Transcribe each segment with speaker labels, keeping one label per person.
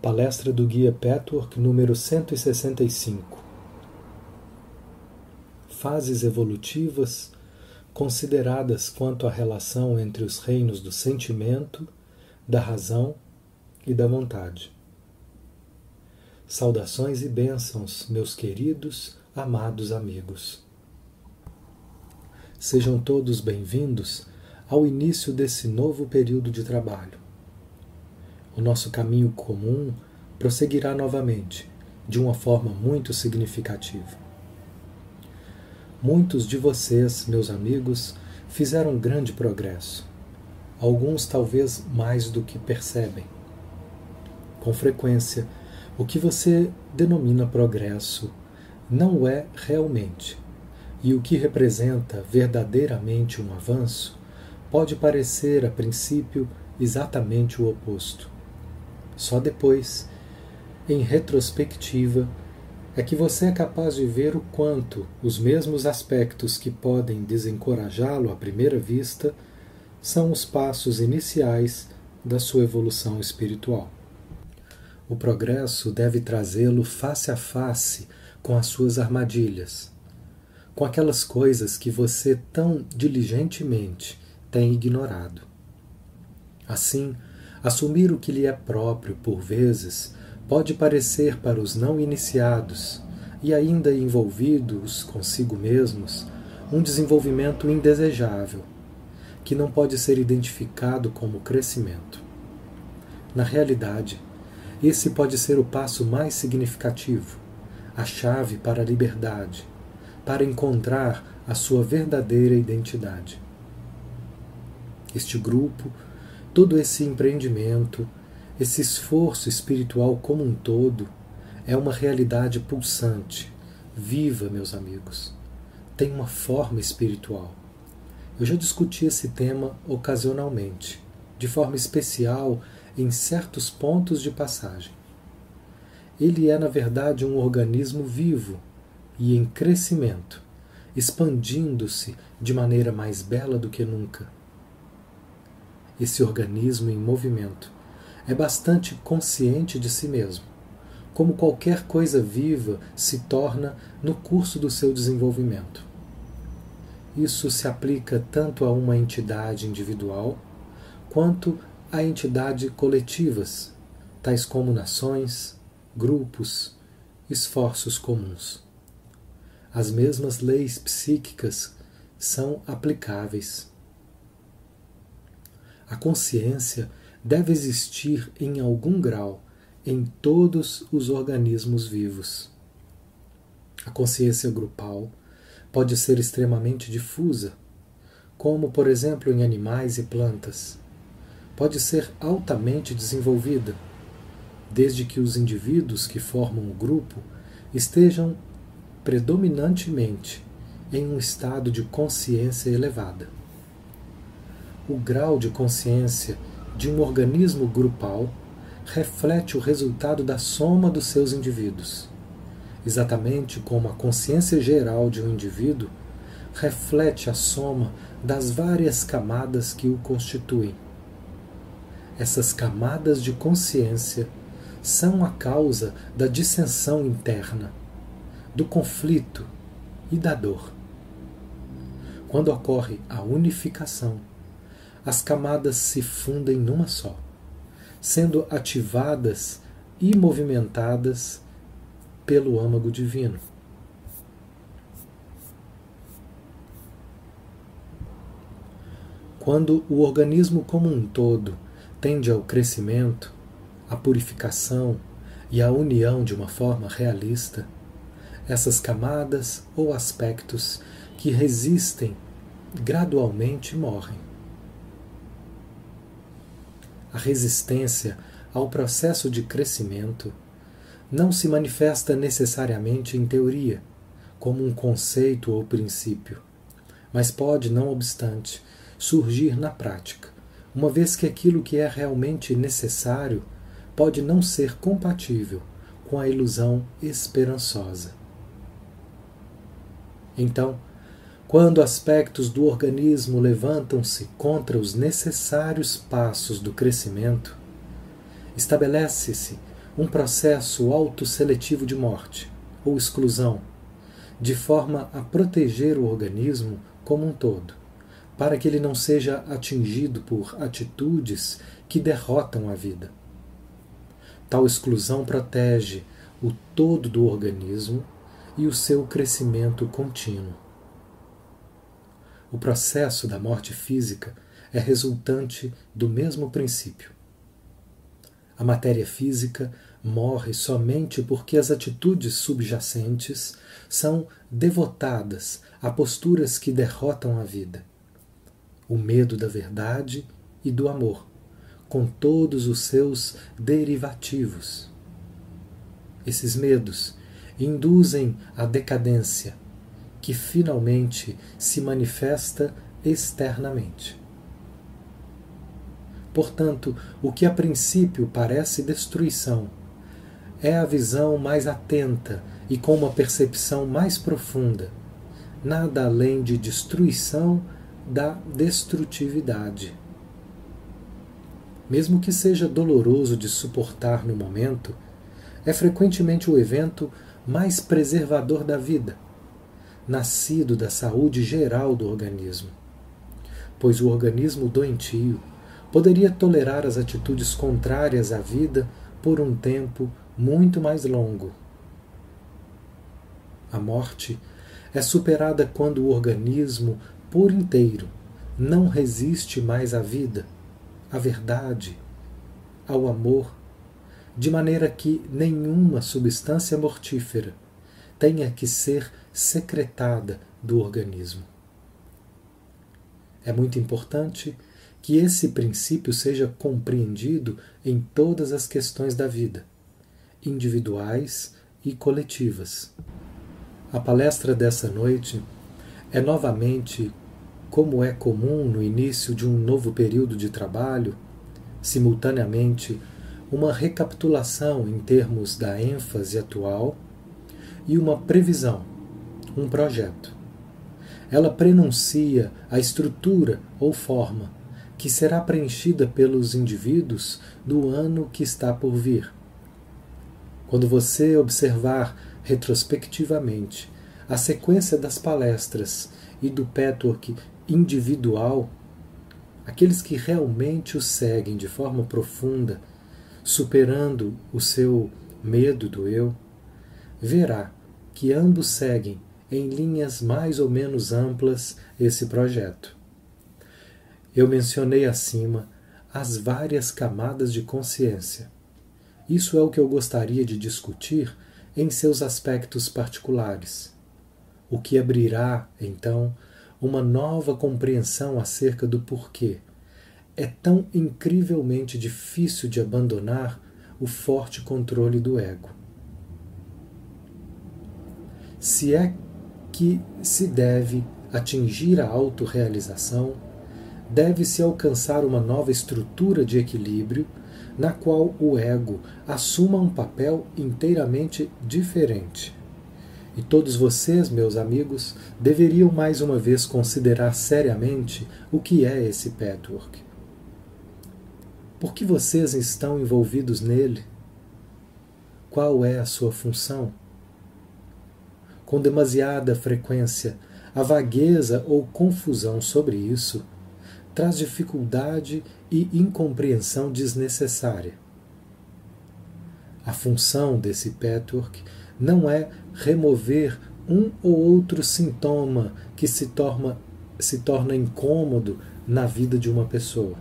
Speaker 1: Palestra do Guia Petwork número 165. Fases evolutivas consideradas quanto à relação entre os reinos do sentimento, da razão e da vontade. Saudações e bênçãos, meus queridos, amados amigos. Sejam todos bem-vindos ao início desse novo período de trabalho o nosso caminho comum prosseguirá novamente, de uma forma muito significativa. Muitos de vocês, meus amigos, fizeram grande progresso, alguns talvez mais do que percebem. Com frequência, o que você denomina progresso não é realmente, e o que representa verdadeiramente um avanço pode parecer, a princípio, exatamente o oposto. Só depois, em retrospectiva, é que você é capaz de ver o quanto os mesmos aspectos que podem desencorajá-lo à primeira vista são os passos iniciais da sua evolução espiritual. O progresso deve trazê-lo face a face com as suas armadilhas, com aquelas coisas que você tão diligentemente tem ignorado. Assim, Assumir o que lhe é próprio, por vezes, pode parecer para os não iniciados e ainda envolvidos consigo mesmos um desenvolvimento indesejável, que não pode ser identificado como crescimento. Na realidade, esse pode ser o passo mais significativo, a chave para a liberdade, para encontrar a sua verdadeira identidade. Este grupo todo esse empreendimento, esse esforço espiritual como um todo, é uma realidade pulsante, viva, meus amigos. Tem uma forma espiritual. Eu já discuti esse tema ocasionalmente, de forma especial em certos pontos de passagem. Ele é, na verdade, um organismo vivo e em crescimento, expandindo-se de maneira mais bela do que nunca esse organismo em movimento, é bastante consciente de si mesmo, como qualquer coisa viva se torna no curso do seu desenvolvimento. Isso se aplica tanto a uma entidade individual quanto a entidades coletivas, tais como nações, grupos, esforços comuns. As mesmas leis psíquicas são aplicáveis. A consciência deve existir em algum grau em todos os organismos vivos. A consciência grupal pode ser extremamente difusa, como, por exemplo, em animais e plantas. Pode ser altamente desenvolvida, desde que os indivíduos que formam o grupo estejam predominantemente em um estado de consciência elevada o grau de consciência de um organismo grupal reflete o resultado da soma dos seus indivíduos, exatamente como a consciência geral de um indivíduo reflete a soma das várias camadas que o constituem. Essas camadas de consciência são a causa da dissensão interna, do conflito e da dor. Quando ocorre a unificação, as camadas se fundem numa só, sendo ativadas e movimentadas pelo âmago divino. Quando o organismo como um todo tende ao crescimento, à purificação e à união de uma forma realista, essas camadas ou aspectos que resistem gradualmente morrem a resistência ao processo de crescimento não se manifesta necessariamente em teoria, como um conceito ou princípio, mas pode, não obstante, surgir na prática, uma vez que aquilo que é realmente necessário pode não ser compatível com a ilusão esperançosa. Então, quando aspectos do organismo levantam-se contra os necessários passos do crescimento, estabelece-se um processo autoseletivo de morte ou exclusão, de forma a proteger o organismo como um todo, para que ele não seja atingido por atitudes que derrotam a vida. Tal exclusão protege o todo do organismo e o seu crescimento contínuo. O processo da morte física é resultante do mesmo princípio. A matéria física morre somente porque as atitudes subjacentes são devotadas a posturas que derrotam a vida. O medo da verdade e do amor, com todos os seus derivativos. Esses medos induzem a decadência, que finalmente se manifesta externamente. Portanto, o que a princípio parece destruição é a visão mais atenta e com uma percepção mais profunda, nada além de destruição da destrutividade. Mesmo que seja doloroso de suportar no momento, é frequentemente o evento mais preservador da vida, nascido da saúde geral do organismo. Pois o organismo doentio poderia tolerar as atitudes contrárias à vida por um tempo muito mais longo. A morte é superada quando o organismo por inteiro não resiste mais à vida, à verdade, ao amor, de maneira que nenhuma substância mortífera tenha que ser secretada do organismo. É muito importante que esse princípio seja compreendido em todas as questões da vida, individuais e coletivas. A palestra dessa noite é novamente, como é comum no início de um novo período de trabalho, simultaneamente uma recapitulação em termos da ênfase atual e uma previsão, um projeto. Ela prenuncia a estrutura ou forma que será preenchida pelos indivíduos do ano que está por vir. Quando você observar retrospectivamente a sequência das palestras e do petwork individual, aqueles que realmente o seguem de forma profunda, superando o seu medo do eu, verá que ambos seguem em linhas mais ou menos amplas esse projeto. Eu mencionei acima as várias camadas de consciência. Isso é o que eu gostaria de discutir em seus aspectos particulares, o que abrirá, então, uma nova compreensão acerca do porquê é tão incrivelmente difícil de abandonar o forte controle do ego. Se é que se deve atingir a autorrealização, deve-se alcançar uma nova estrutura de equilíbrio na qual o ego assuma um papel inteiramente diferente. E todos vocês, meus amigos, deveriam mais uma vez considerar seriamente o que é esse patchwork. Por que vocês estão envolvidos nele? Qual é a sua função? Com demasiada frequência, a vagueza ou confusão sobre isso traz dificuldade e incompreensão desnecessária. A função desse patchwork não é remover um ou outro sintoma que se torna, se torna incômodo na vida de uma pessoa.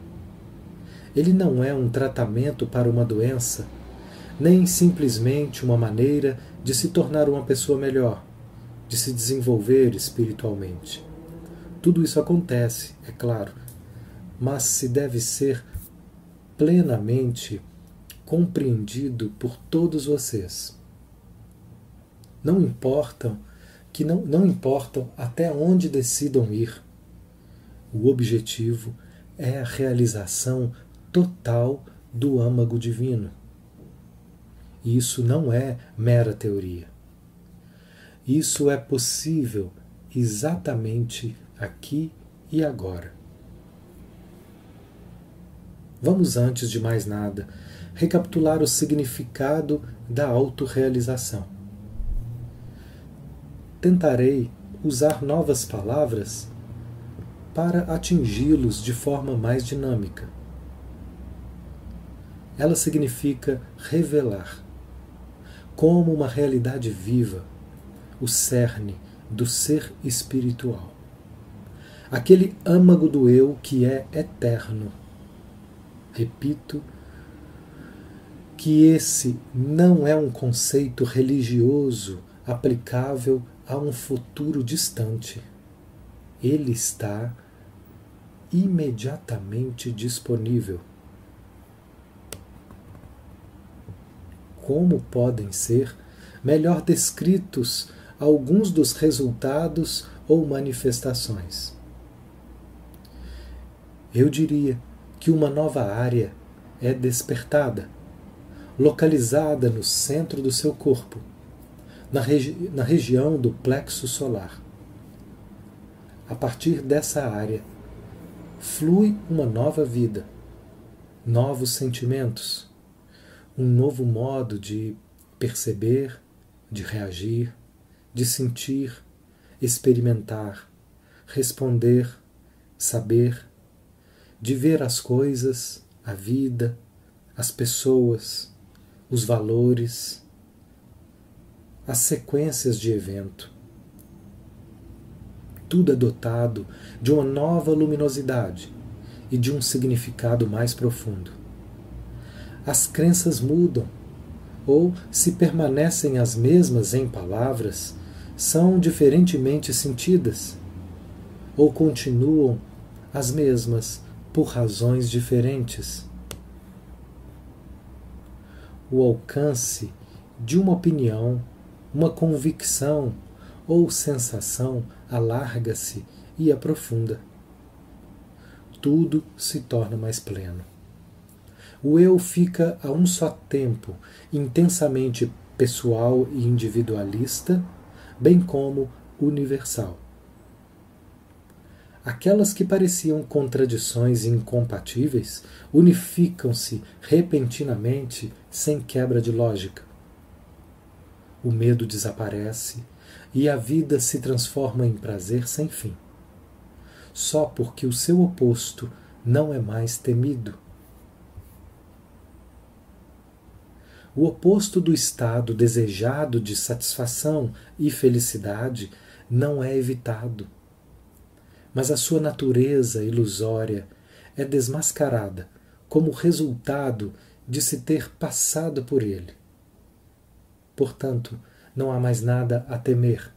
Speaker 1: Ele não é um tratamento para uma doença, nem simplesmente uma maneira de se tornar uma pessoa melhor, de se desenvolver espiritualmente. Tudo isso acontece, é claro, mas se deve ser plenamente compreendido por todos vocês. Não importam que não, não importam até onde decidam ir. O objetivo é a realização total do âmago divino. E isso não é mera teoria. Isso é possível exatamente aqui e agora. Vamos, antes de mais nada, recapitular o significado da autorrealização. Tentarei usar novas palavras para atingi-los de forma mais dinâmica. Ela significa revelar, como uma realidade viva, o cerne do ser espiritual. Aquele âmago do eu que é eterno. Repito, que esse não é um conceito religioso aplicável a um futuro distante. Ele está imediatamente disponível. Como podem ser melhor descritos alguns dos resultados ou manifestações? Eu diria que uma nova área é despertada localizada no centro do seu corpo, na, regi na região do plexo solar. A partir dessa área, flui uma nova vida, novos sentimentos, um novo modo de perceber, de reagir, de sentir, experimentar, responder, saber, de ver as coisas, a vida, as pessoas, os valores, as sequências de evento. Tudo é dotado de uma nova luminosidade e de um significado mais profundo. As crenças mudam, ou, se permanecem as mesmas em palavras, são diferentemente sentidas, ou continuam as mesmas por razões diferentes o alcance de uma opinião, uma convicção ou sensação alarga-se e aprofunda. Tudo se torna mais pleno. O eu fica a um só tempo intensamente pessoal e individualista, bem como universal. Aquelas que pareciam contradições incompatíveis unificam-se repentinamente sem quebra de lógica. O medo desaparece e a vida se transforma em prazer sem fim. Só porque o seu oposto não é mais temido. O oposto do estado desejado de satisfação e felicidade não é evitado mas a sua natureza ilusória é desmascarada como resultado de se ter passado por ele. Portanto, não há mais nada a temer.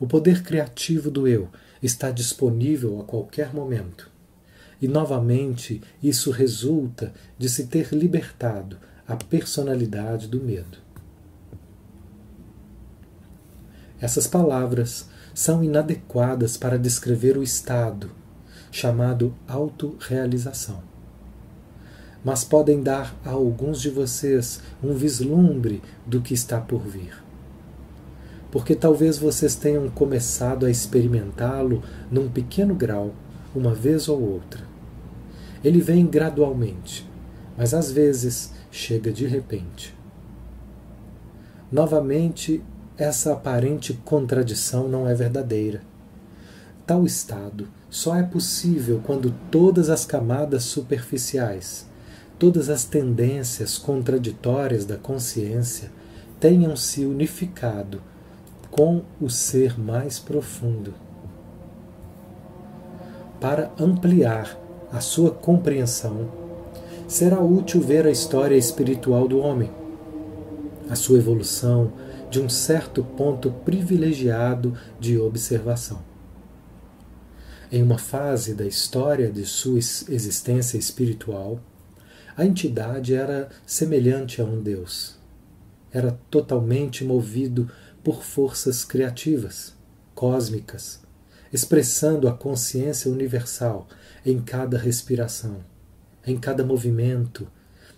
Speaker 1: O poder criativo do eu está disponível a qualquer momento. E novamente isso resulta de se ter libertado a personalidade do medo. Essas palavras são inadequadas para descrever o estado, chamado autorrealização. Mas podem dar a alguns de vocês um vislumbre do que está por vir. Porque talvez vocês tenham começado a experimentá-lo num pequeno grau, uma vez ou outra. Ele vem gradualmente, mas às vezes chega de repente. Novamente, essa aparente contradição não é verdadeira. Tal estado só é possível quando todas as camadas superficiais, todas as tendências contraditórias da consciência tenham se unificado com o ser mais profundo. Para ampliar a sua compreensão, será útil ver a história espiritual do homem, a sua evolução, de um certo ponto privilegiado de observação. Em uma fase da história de sua existência espiritual, a entidade era semelhante a um Deus. Era totalmente movido por forças criativas, cósmicas, expressando a consciência universal em cada respiração, em cada movimento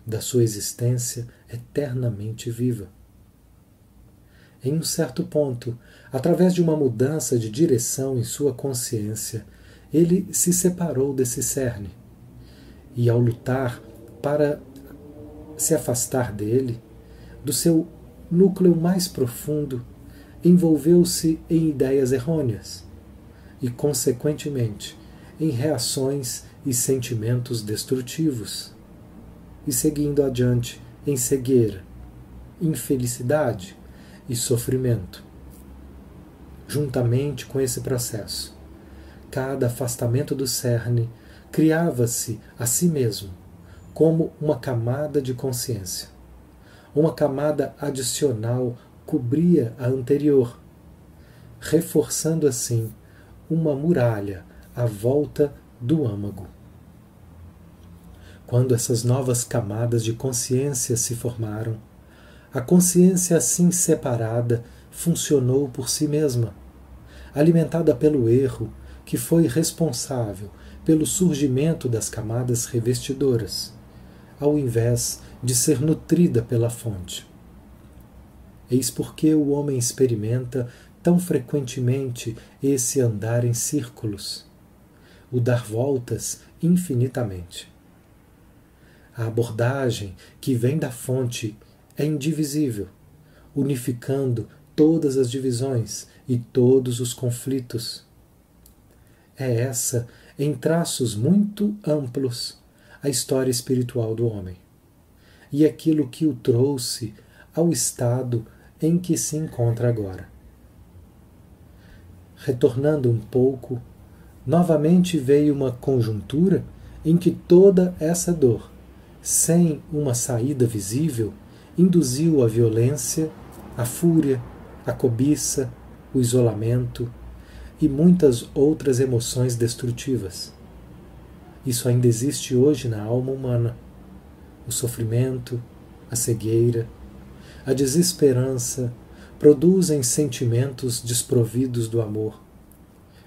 Speaker 1: da sua existência eternamente viva em um certo ponto, através de uma mudança de direção em sua consciência, ele se separou desse cerne. E ao lutar para se afastar dele, do seu núcleo mais profundo, envolveu-se em ideias errôneas e, consequentemente, em reações e sentimentos destrutivos, e seguindo adiante em cegueira, infelicidade e sofrimento. Juntamente com esse processo, cada afastamento do cerne criava-se a si mesmo como uma camada de consciência. Uma camada adicional cobria a anterior, reforçando assim uma muralha à volta do âmago. Quando essas novas camadas de consciência se formaram, a consciência assim separada funcionou por si mesma, alimentada pelo erro que foi responsável pelo surgimento das camadas revestidoras, ao invés de ser nutrida pela fonte. Eis porque o homem experimenta tão frequentemente esse andar em círculos, o dar voltas infinitamente. A abordagem que vem da fonte é indivisível, unificando todas as divisões e todos os conflitos. É essa, em traços muito amplos, a história espiritual do homem e aquilo que o trouxe ao estado em que se encontra agora. Retornando um pouco, novamente veio uma conjuntura em que toda essa dor, sem uma saída visível, induziu a violência, a fúria, a cobiça, o isolamento e muitas outras emoções destrutivas. Isso ainda existe hoje na alma humana. O sofrimento, a cegueira, a desesperança produzem sentimentos desprovidos do amor,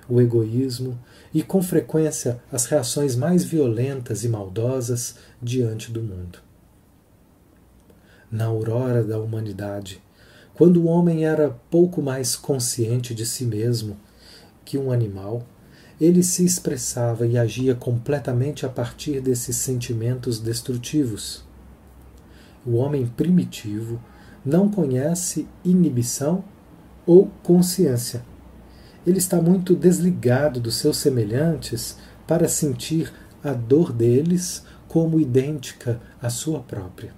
Speaker 1: o egoísmo e, com frequência, as reações mais violentas e maldosas diante do mundo. Na aurora da humanidade, quando o homem era pouco mais consciente de si mesmo que um animal, ele se expressava e agia completamente a partir desses sentimentos destrutivos. O homem primitivo não conhece inibição ou consciência. Ele está muito desligado dos seus semelhantes para sentir a dor deles como idêntica à sua própria.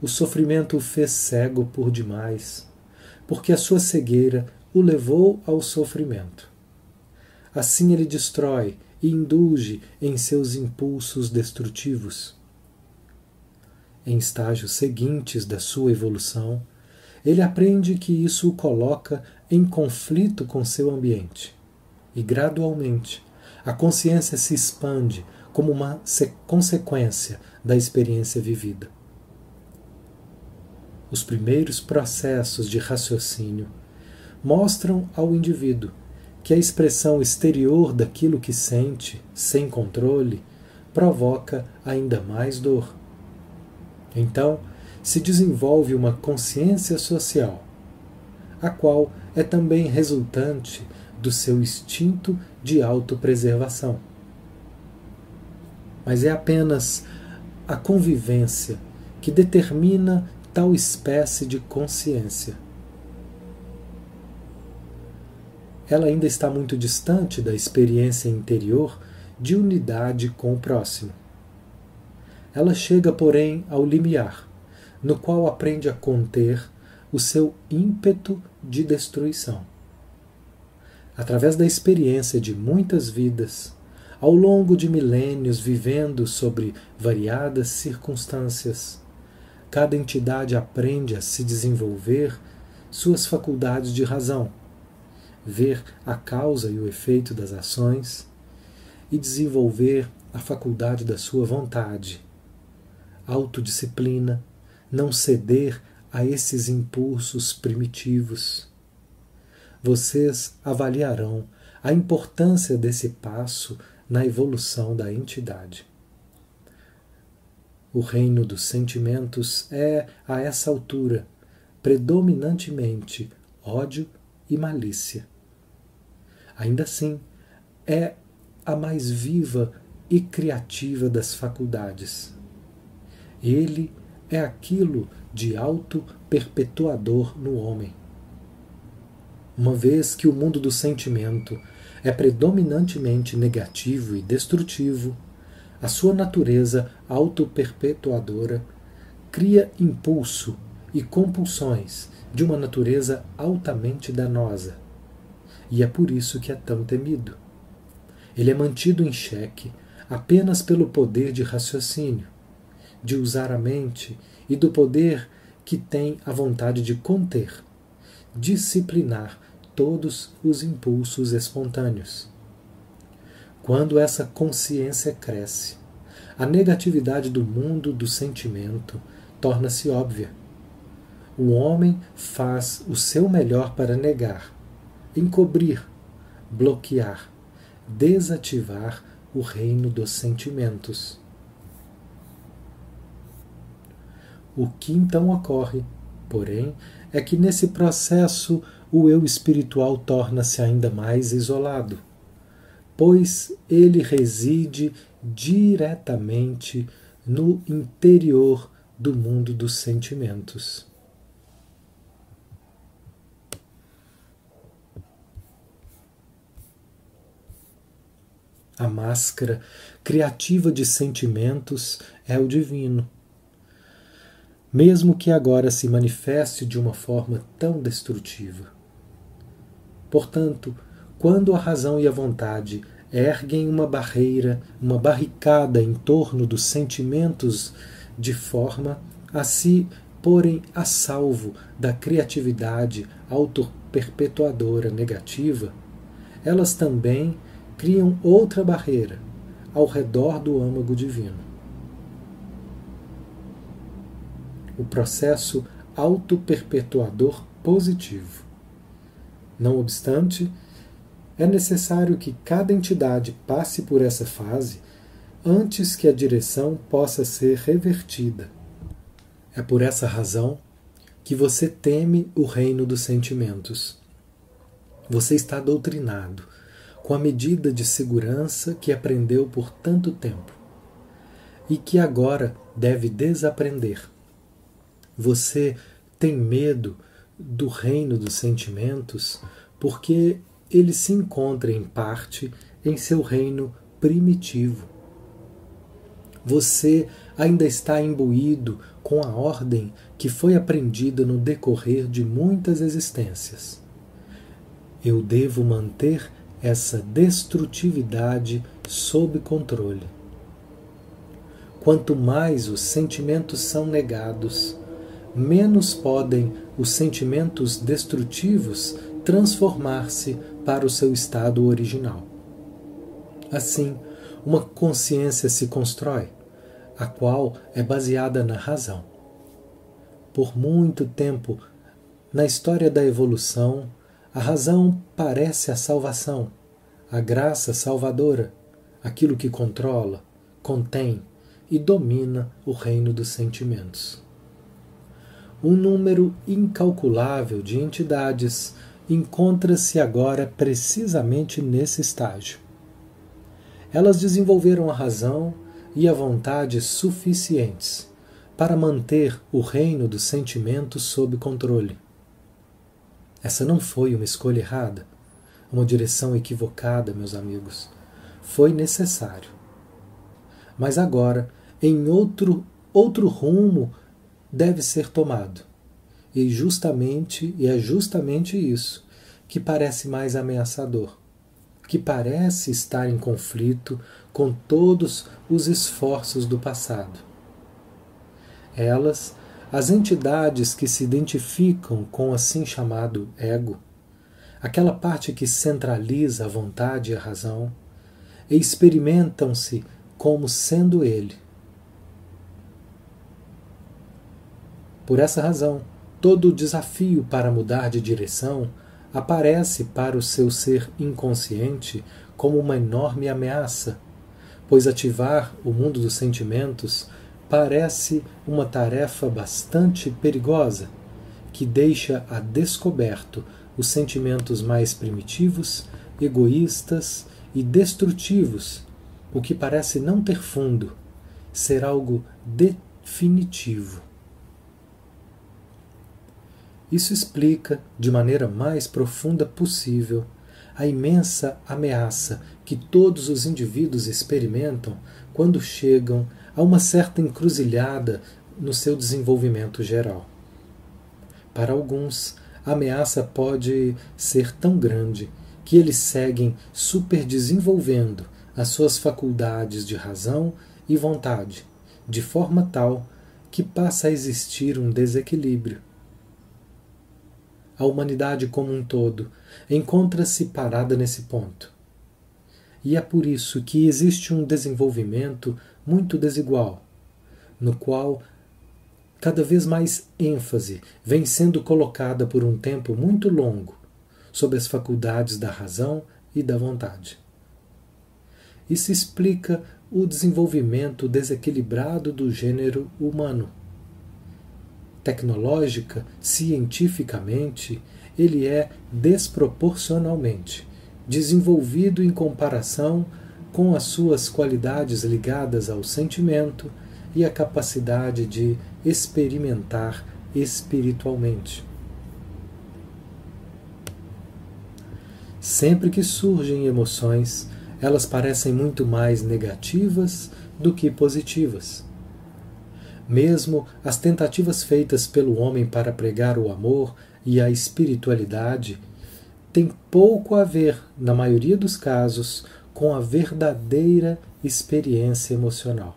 Speaker 1: O sofrimento o fez cego por demais, porque a sua cegueira o levou ao sofrimento. Assim ele destrói e indulge em seus impulsos destrutivos. Em estágios seguintes da sua evolução, ele aprende que isso o coloca em conflito com seu ambiente. E gradualmente, a consciência se expande como uma consequência da experiência vivida. Os primeiros processos de raciocínio mostram ao indivíduo que a expressão exterior daquilo que sente, sem controle, provoca ainda mais dor. Então, se desenvolve uma consciência social, a qual é também resultante do seu instinto de autopreservação. Mas é apenas a convivência que determina tal espécie de consciência. ela ainda está muito distante da experiência interior de unidade com o próximo. Ela chega, porém, ao limiar, no qual aprende a conter o seu ímpeto de destruição. Através da experiência de muitas vidas, ao longo de milênios vivendo sobre variadas circunstâncias, cada entidade aprende a se desenvolver suas faculdades de razão ver a causa e o efeito das ações e desenvolver a faculdade da sua vontade, autodisciplina, não ceder a esses impulsos primitivos. Vocês avaliarão a importância desse passo na evolução da entidade. O reino dos sentimentos é, a essa altura, predominantemente ódio e malícia ainda assim é a mais viva e criativa das faculdades. Ele é aquilo de auto-perpetuador no homem. Uma vez que o mundo do sentimento é predominantemente negativo e destrutivo, a sua natureza auto-perpetuadora cria impulso e compulsões de uma natureza altamente danosa. E é por isso que é tão temido. Ele é mantido em xeque apenas pelo poder de raciocínio, de usar a mente e do poder que tem a vontade de conter, disciplinar todos os impulsos espontâneos. Quando essa consciência cresce, a negatividade do mundo do sentimento torna-se óbvia. O homem faz o seu melhor para negar, encobrir, bloquear, desativar o reino dos sentimentos. O que então ocorre, porém, é que nesse processo o eu espiritual torna-se ainda mais isolado pois ele reside diretamente no interior do mundo dos sentimentos. A máscara criativa de sentimentos é o divino. Mesmo que agora se manifeste de uma forma tão destrutiva. Portanto, quando a razão e a vontade erguem uma barreira, uma barricada em torno dos sentimentos de forma a se porem a salvo da criatividade autoperpetuadora negativa, elas também criam outra barreira ao redor do âmago divino. O processo autoperpetuador positivo. Não obstante, é necessário que cada entidade passe por essa fase antes que a direção possa ser revertida. É por essa razão que você teme o reino dos sentimentos. Você está doutrinado com a medida de segurança que aprendeu por tanto tempo e que agora deve desaprender. Você tem medo do reino dos sentimentos porque ele se encontra em parte em seu reino primitivo. Você ainda está imbuído com a ordem que foi aprendida no decorrer de muitas existências. Eu devo manter essa destrutividade sob controle. Quanto mais os sentimentos são negados, menos podem os sentimentos destrutivos transformar-se para o seu estado original. Assim, uma consciência se constrói, a qual é baseada na razão. Por muito tempo, na história da evolução, a razão parece a salvação, a graça salvadora, aquilo que controla, contém e domina o reino dos sentimentos. Um número incalculável de entidades encontra-se agora precisamente nesse estágio. Elas desenvolveram a razão e a vontade suficientes para manter o reino dos sentimentos sob controle. Essa não foi uma escolha errada, uma direção equivocada, meus amigos. Foi necessário. Mas agora, em outro outro rumo deve ser tomado e justamente, e é justamente isso que parece mais ameaçador, que parece estar em conflito com todos os esforços do passado. Elas, as entidades que se identificam com o assim chamado ego, aquela parte que centraliza a vontade e a razão, experimentam-se como sendo ele. Por essa razão, Todo desafio para mudar de direção aparece para o seu ser inconsciente como uma enorme ameaça, pois ativar o mundo dos sentimentos parece uma tarefa bastante perigosa, que deixa a descoberto os sentimentos mais primitivos, egoístas e destrutivos, o que parece não ter fundo, ser algo finitivo. Isso explica, de maneira mais profunda possível, a imensa ameaça que todos os indivíduos experimentam quando chegam a uma certa encruzilhada no seu desenvolvimento geral. Para alguns, a ameaça pode ser tão grande que eles seguem superdesenvolvendo as suas faculdades de razão e vontade, de forma tal que passa a existir um desequilíbrio. A humanidade como um todo encontra-se parada nesse ponto. E é por isso que existe um desenvolvimento muito desigual, no qual cada vez mais ênfase vem sendo colocada por um tempo muito longo sobre as faculdades da razão e da vontade. Isso explica o desenvolvimento desequilibrado do gênero humano. Tecnológica, cientificamente, ele é desproporcionalmente desenvolvido em comparação com as suas qualidades ligadas ao sentimento e à capacidade de experimentar espiritualmente. Sempre que surgem emoções, elas parecem muito mais negativas do que positivas. Mesmo as tentativas feitas pelo homem para pregar o amor e a espiritualidade têm pouco a ver, na maioria dos casos, com a verdadeira experiência emocional.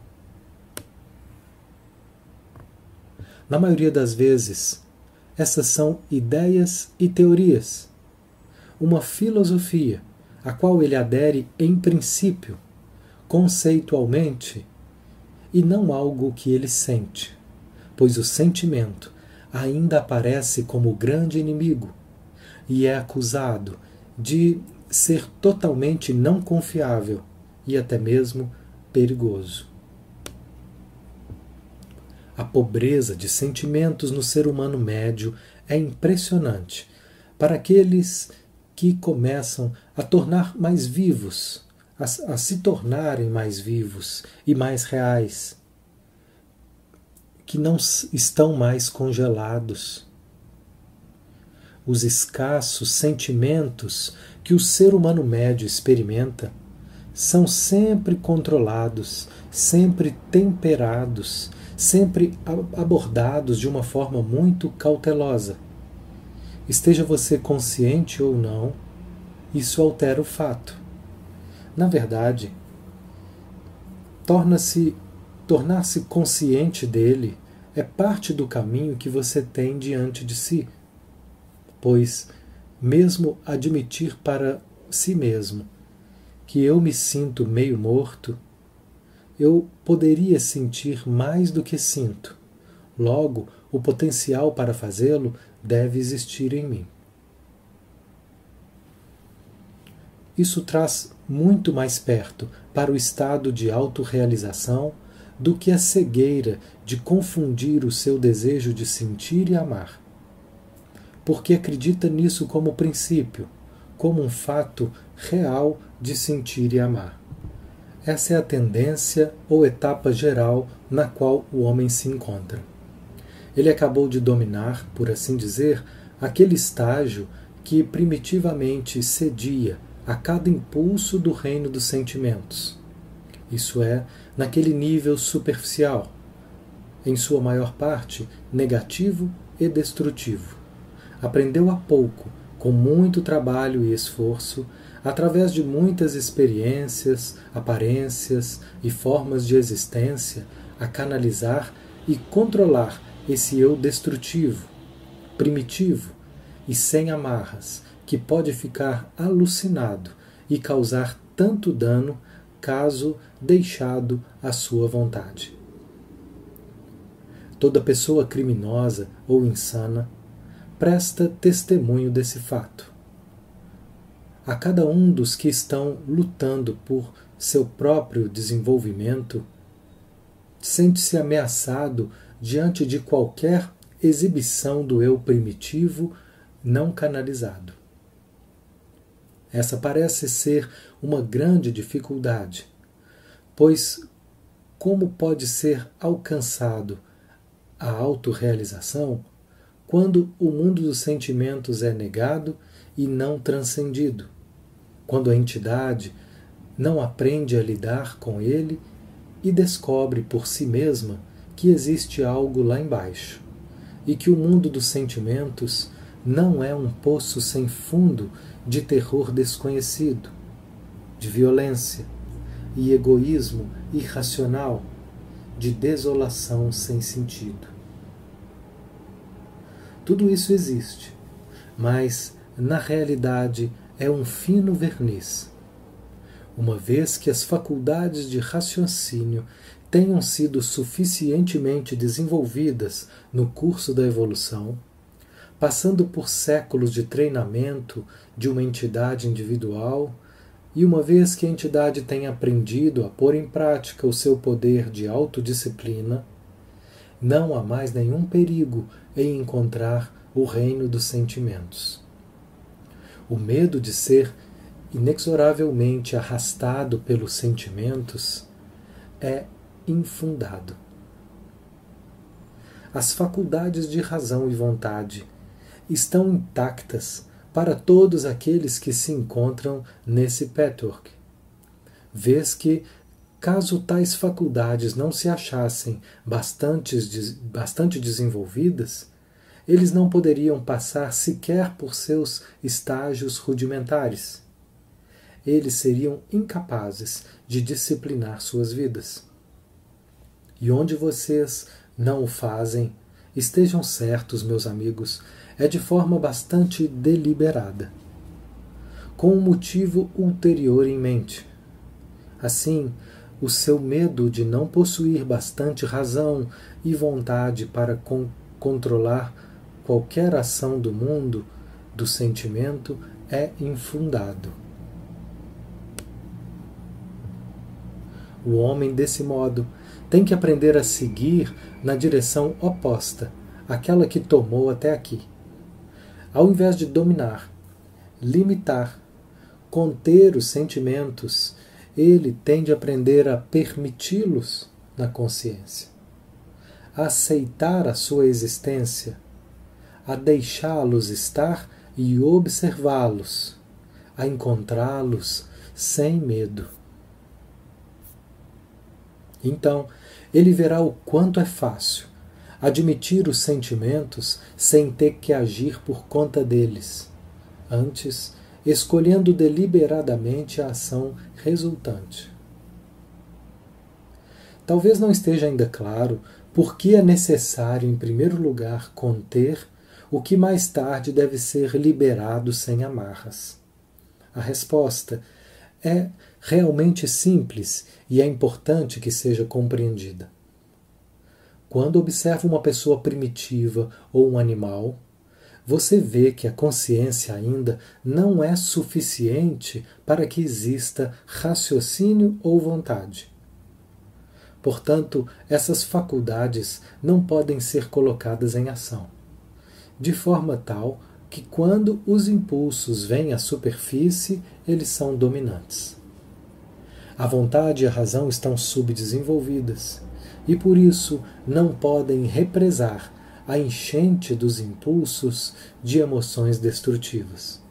Speaker 1: Na maioria das vezes, essas são ideias e teorias, uma filosofia a qual ele adere em princípio, conceitualmente, e não algo que ele sente, pois o sentimento ainda aparece como grande inimigo e é acusado de ser totalmente não confiável e até mesmo perigoso. A pobreza de sentimentos no ser humano médio é impressionante para aqueles que começam a tornar mais vivos, a, a se tornarem mais vivos e mais reais, que não estão mais congelados. Os escassos sentimentos que o ser humano médio experimenta são sempre controlados, sempre temperados, sempre abordados de uma forma muito cautelosa Esteja você consciente ou não, isso altera o fato. Na verdade, torna-se tornar-se consciente dele é parte do caminho que você tem diante de si. Pois, mesmo admitir para si mesmo que eu me sinto meio morto, eu poderia sentir mais do que sinto. Logo, o potencial para fazê-lo deve existir em mim. Isso traz muito mais perto para o estado de autorrealização do que a cegueira de confundir o seu desejo de sentir e amar. Porque acredita nisso como princípio, como um fato real de sentir e amar. Essa é a tendência ou etapa geral na qual o homem se encontra. Ele acabou de dominar, por assim dizer, aquele estágio que primitivamente cedia a cada impulso do reino dos sentimentos. Isso é, naquele nível superficial, em sua maior parte negativo e destrutivo. Aprendeu há pouco, com muito trabalho e esforço, através de muitas experiências, aparências e formas de existência, a canalizar e controlar esse eu destrutivo, primitivo e sem amarras, que pode ficar alucinado e causar tanto dano caso deixado à sua vontade. Toda pessoa criminosa ou insana presta testemunho desse fato. A cada um dos que estão lutando por seu próprio desenvolvimento, sente-se ameaçado diante de qualquer exibição do eu primitivo não canalizado. Essa parece ser uma grande dificuldade, pois como pode ser alcançado a autorrealização quando o mundo dos sentimentos é negado e não transcendido, quando a entidade não aprende a lidar com ele e descobre por si mesma que existe algo lá embaixo e que o mundo dos sentimentos não é um poço sem fundo de terror desconhecido, de violência e egoísmo irracional, de desolação sem sentido. Tudo isso existe, mas na realidade é um fino verniz. Uma vez que as faculdades de raciocínio tenham sido suficientemente desenvolvidas no curso da evolução, passando por séculos de treinamento de uma entidade individual, e uma vez que a entidade tenha aprendido a pôr em prática o seu poder de autodisciplina, não há mais nenhum perigo em encontrar o reino dos sentimentos. O medo de ser inexoravelmente arrastado pelos sentimentos é infundado. As faculdades de razão e vontade estão intactas para todos aqueles que se encontram nesse patchwork. Vês que Caso tais faculdades não se achassem bastante, desenvolvidas, eles não poderiam passar sequer por seus estágios rudimentares. Eles seriam incapazes de disciplinar suas vidas. E onde vocês não o fazem, estejam certos, meus amigos, é de forma bastante deliberada, com um motivo ulterior em mente. Assim, o seu medo de não possuir bastante razão e vontade para con controlar qualquer ação do mundo, do sentimento, é infundado. O homem, desse modo, tem que aprender a seguir na direção oposta àquela que tomou até aqui. Ao invés de dominar, limitar, conter os sentimentos ele tem de aprender a permiti-los na consciência, a aceitar a sua existência, a deixá-los estar e observá-los, a encontrá-los sem medo. Então, ele verá o quanto é fácil admitir os sentimentos sem ter que agir por conta deles. Antes, escolhendo deliberadamente a ação resultante. Talvez não esteja ainda claro por que é necessário, em primeiro lugar, conter o que mais tarde deve ser liberado sem amarras. A resposta é realmente simples e é importante que seja compreendida. Quando observa uma pessoa primitiva ou um animal, você vê que a consciência ainda não é suficiente para que exista raciocínio ou vontade. Portanto, essas faculdades não podem ser colocadas em ação, de forma tal que, quando os impulsos vêm à superfície, eles são dominantes. A vontade e a razão estão subdesenvolvidas e, por isso, não podem represar a enchente dos impulsos de emoções destrutivas.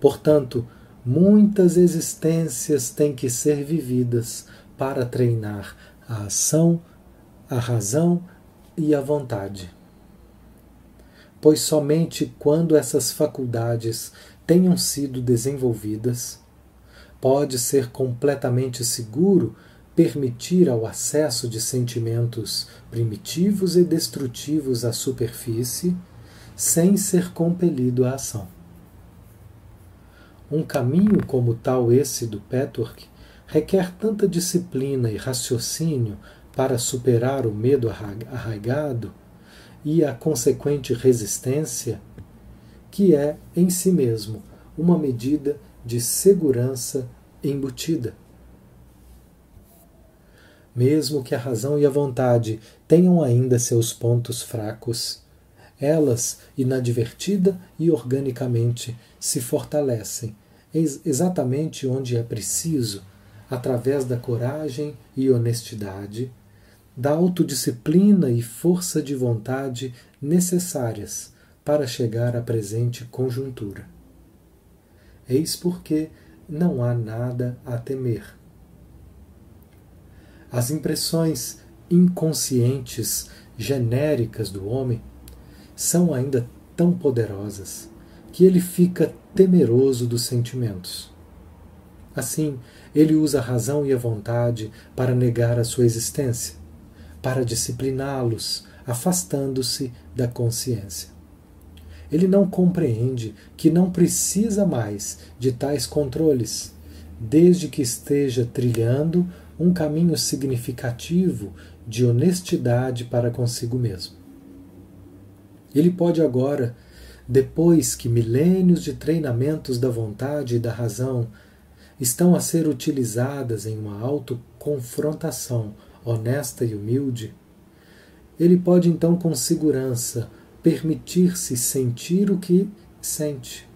Speaker 1: Portanto, muitas existências têm que ser vividas para treinar a ação, a razão e a vontade. Pois somente quando essas faculdades tenham sido desenvolvidas, pode ser completamente seguro permitir ao acesso de sentimentos primitivos e destrutivos à superfície sem ser compelido à ação. Um caminho como tal esse do Petwork requer tanta disciplina e raciocínio para superar o medo arraigado e a consequente resistência, que é, em si mesmo, uma medida de segurança embutida. Mesmo que a razão e a vontade tenham ainda seus pontos fracos, elas, inadvertida e organicamente, se fortalecem exatamente onde é preciso através da coragem e honestidade, da autodisciplina e força de vontade necessárias para chegar à presente conjuntura. Eis porque não há nada a temer. As impressões inconscientes genéricas do homem são ainda tão poderosas que ele fica temeroso dos sentimentos. Assim, ele usa a razão e a vontade para negar a sua existência, para discipliná-los, afastando-se da consciência. Ele não compreende que não precisa mais de tais controles, desde que esteja trilhando um caminho significativo de honestidade para consigo mesmo. Ele pode agora, depois que milênios de treinamentos da vontade e da razão estão a ser utilizadas em uma autoconfrontação honesta e humilde, ele pode então com segurança permitir-se sentir o que sente,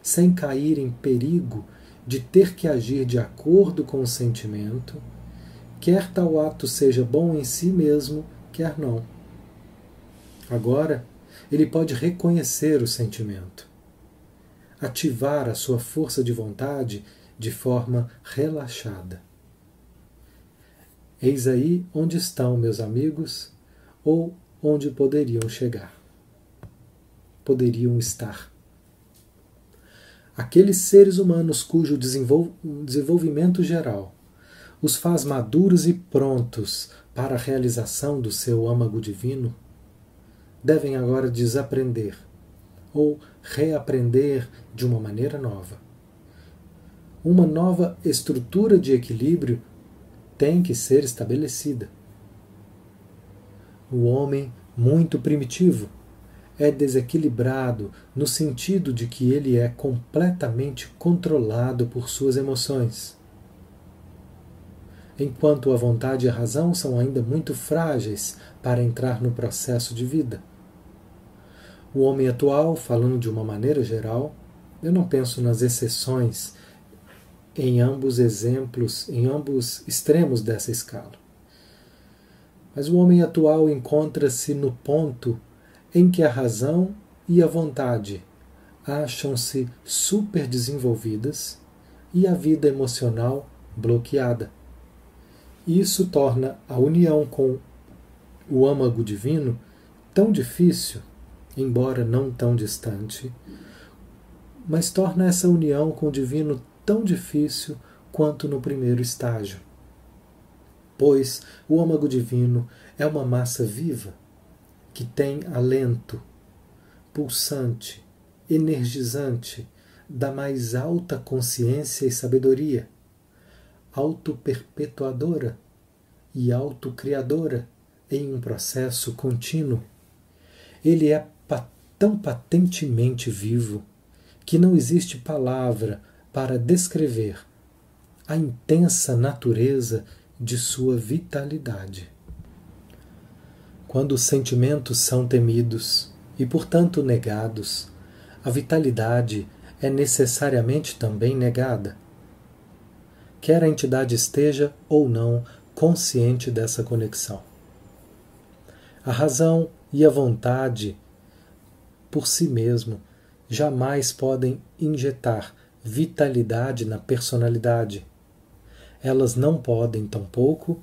Speaker 1: sem cair em perigo de ter que agir de acordo com o sentimento, quer tal ato seja bom em si mesmo, quer não. Agora, ele pode reconhecer o sentimento, ativar a sua força de vontade de forma relaxada. Eis aí onde estão meus amigos, ou onde poderiam chegar. Poderiam estar. Aqueles seres humanos cujo desenvolvimento geral os faz maduros e prontos para a realização do seu âmago divino, devem agora desaprender ou reaprender de uma maneira nova. Uma nova estrutura de equilíbrio tem que ser estabelecida. O homem, muito primitivo, é desequilibrado no sentido de que ele é completamente controlado por suas emoções. Enquanto a vontade e a razão são ainda muito frágeis para entrar no processo de vida. O homem atual, falando de uma maneira geral, eu não penso nas exceções em ambos exemplos, em ambos extremos dessa escala. Mas o homem atual encontra-se no ponto em que a razão e a vontade acham-se super desenvolvidas e a vida emocional bloqueada. Isso torna a união com o âmago divino tão difícil, embora não tão distante, mas torna essa união com o divino tão difícil quanto no primeiro estágio. Pois o âmago divino é uma massa viva que tem alento, pulsante, energizante, da mais alta consciência e sabedoria, autoperpetuadora e autocriadora em um processo contínuo. Ele é tão patentemente vivo que não existe palavra para descrever a intensa natureza de sua vitalidade. Quando os sentimentos são temidos e, portanto, negados, a vitalidade é necessariamente também negada. Quer a entidade esteja ou não consciente dessa conexão. A razão e a vontade, por si mesmo, jamais podem injetar vitalidade na personalidade. Elas não podem, tampouco,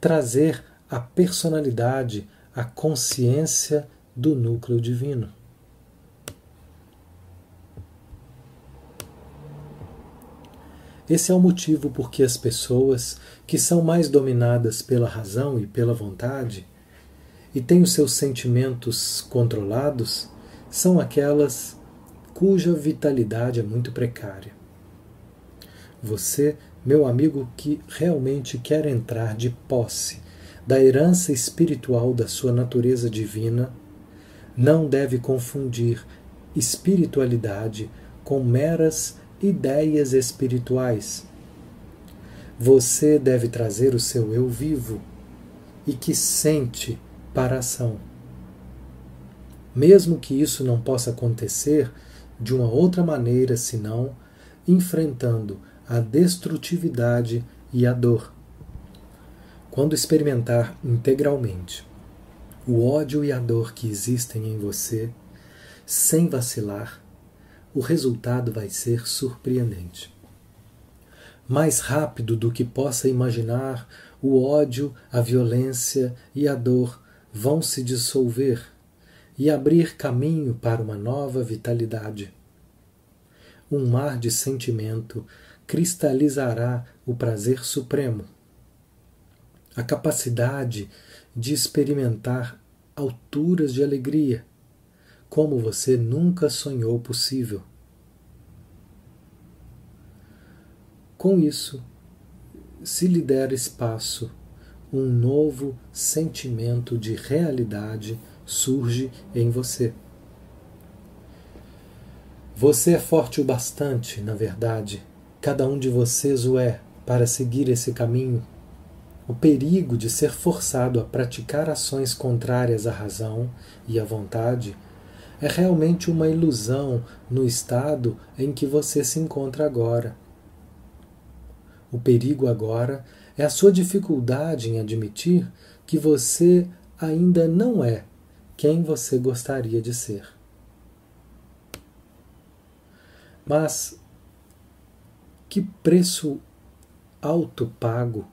Speaker 1: trazer a personalidade à consciência do núcleo divino. Esse é o motivo por que as pessoas que são mais dominadas pela razão e pela vontade e têm os seus sentimentos controlados são aquelas cuja vitalidade é muito precária. Você, meu amigo, que realmente quer entrar de posse da herança espiritual da sua natureza divina, não deve confundir espiritualidade com meras ideias espirituais. Você deve trazer o seu eu vivo e que sente para a ação. Mesmo que isso não possa acontecer de uma outra maneira senão enfrentando a destrutividade e a dor. Quando experimentar integralmente o ódio e a dor que existem em você, sem vacilar, o resultado vai ser surpreendente. Mais rápido do que possa imaginar, o ódio, a violência e a dor vão se dissolver e abrir caminho para uma nova vitalidade. Um mar de sentimento cristalizará o prazer supremo, a capacidade de experimentar alturas de alegria, como você nunca sonhou possível. Com isso, se lhe der espaço, um novo sentimento de realidade surge em você. Você é forte o bastante, na verdade, cada um de vocês o é, para seguir esse caminho. O perigo de ser forçado a praticar ações contrárias à razão e à vontade é realmente uma ilusão no estado em que você se encontra agora. O perigo agora é a sua dificuldade em admitir que você ainda não é quem você gostaria de ser. Mas que preço alto pago